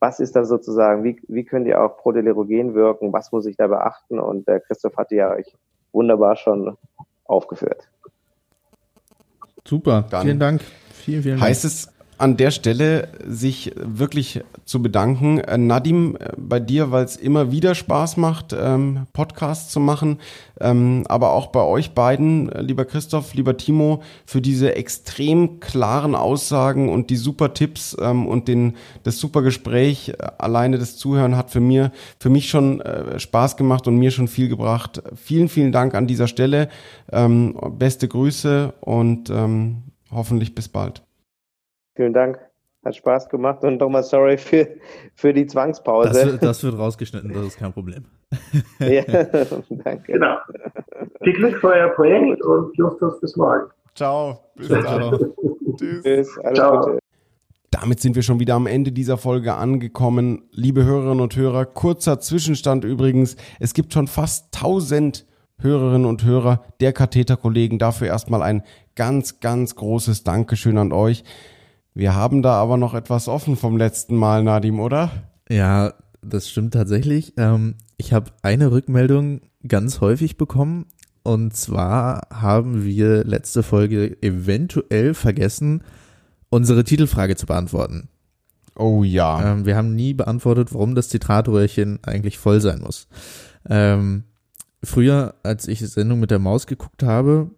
Was ist da sozusagen, wie, wie könnt ihr auch prodelerogen wirken, was muss ich da beachten? Und der Christoph hatte ja euch wunderbar schon aufgeführt. Super, Dann vielen Dank. Vielen, vielen Dank. Heißt es an der Stelle sich wirklich zu bedanken. Äh, Nadim, äh, bei dir, weil es immer wieder Spaß macht, ähm, Podcasts zu machen, ähm, aber auch bei euch beiden, äh, lieber Christoph, lieber Timo, für diese extrem klaren Aussagen und die super Tipps ähm, und den, das super Gespräch. Alleine das Zuhören hat für mir, für mich schon Spaß gemacht und mir schon viel gebracht. Vielen, vielen Dank an dieser Stelle. Beste Grüße und hoffentlich bis bald. Vielen Dank. Hat Spaß gemacht und nochmal sorry für, für die Zwangspause. Das, das, wird rausgeschnitten, das ist kein Problem. ja, danke. Genau. Viel Glück für euer Projekt und Justus bis morgen. Ciao. Bis dann. Tschüss. Tschüss. Ciao. Gute. Damit sind wir schon wieder am Ende dieser Folge angekommen. Liebe Hörerinnen und Hörer, kurzer Zwischenstand übrigens. Es gibt schon fast 1000 Hörerinnen und Hörer der Katheterkollegen. Dafür erstmal ein ganz, ganz großes Dankeschön an euch. Wir haben da aber noch etwas offen vom letzten Mal, Nadim, oder? Ja, das stimmt tatsächlich. Ähm, ich habe eine Rückmeldung ganz häufig bekommen. Und zwar haben wir letzte Folge eventuell vergessen, unsere Titelfrage zu beantworten. Oh ja. Ähm, wir haben nie beantwortet, warum das Zitratröhrchen eigentlich voll sein muss. Ähm, früher, als ich Sendung mit der Maus geguckt habe,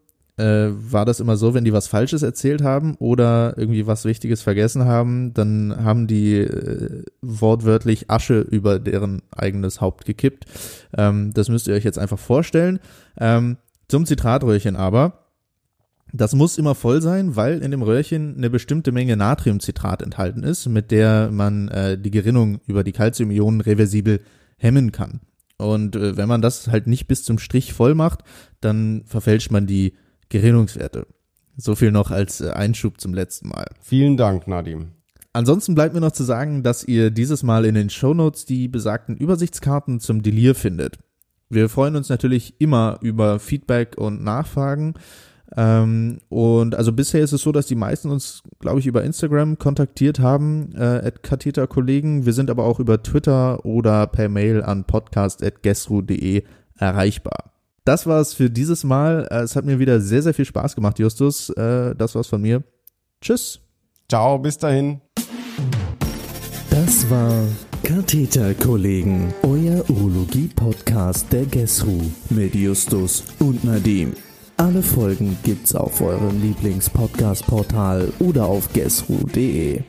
äh, war das immer so, wenn die was Falsches erzählt haben oder irgendwie was Wichtiges vergessen haben, dann haben die äh, wortwörtlich Asche über deren eigenes Haupt gekippt. Ähm, das müsst ihr euch jetzt einfach vorstellen. Ähm, zum Zitratröhrchen aber. Das muss immer voll sein, weil in dem Röhrchen eine bestimmte Menge Natriumcitrat enthalten ist, mit der man äh, die Gerinnung über die Calciumionen reversibel hemmen kann. Und äh, wenn man das halt nicht bis zum Strich voll macht, dann verfälscht man die Gerinnungswerte. So viel noch als äh, Einschub zum letzten Mal. Vielen Dank, Nadim. Ansonsten bleibt mir noch zu sagen, dass ihr dieses Mal in den Shownotes die besagten Übersichtskarten zum Delir findet. Wir freuen uns natürlich immer über Feedback und Nachfragen. Ähm, und also bisher ist es so, dass die meisten uns, glaube ich, über Instagram kontaktiert haben, äh, at Katheter-Kollegen. Wir sind aber auch über Twitter oder per Mail an podcast.gesru.de erreichbar das war's für dieses Mal. Äh, es hat mir wieder sehr, sehr viel Spaß gemacht, Justus. Äh, das war's von mir. Tschüss. Ciao, bis dahin. Das war Katheter-Kollegen, euer Urologie-Podcast der GESRU mit Justus und Nadim. Alle Folgen gibt's auf eurem Lieblings-Podcast-Portal oder auf gesru.de.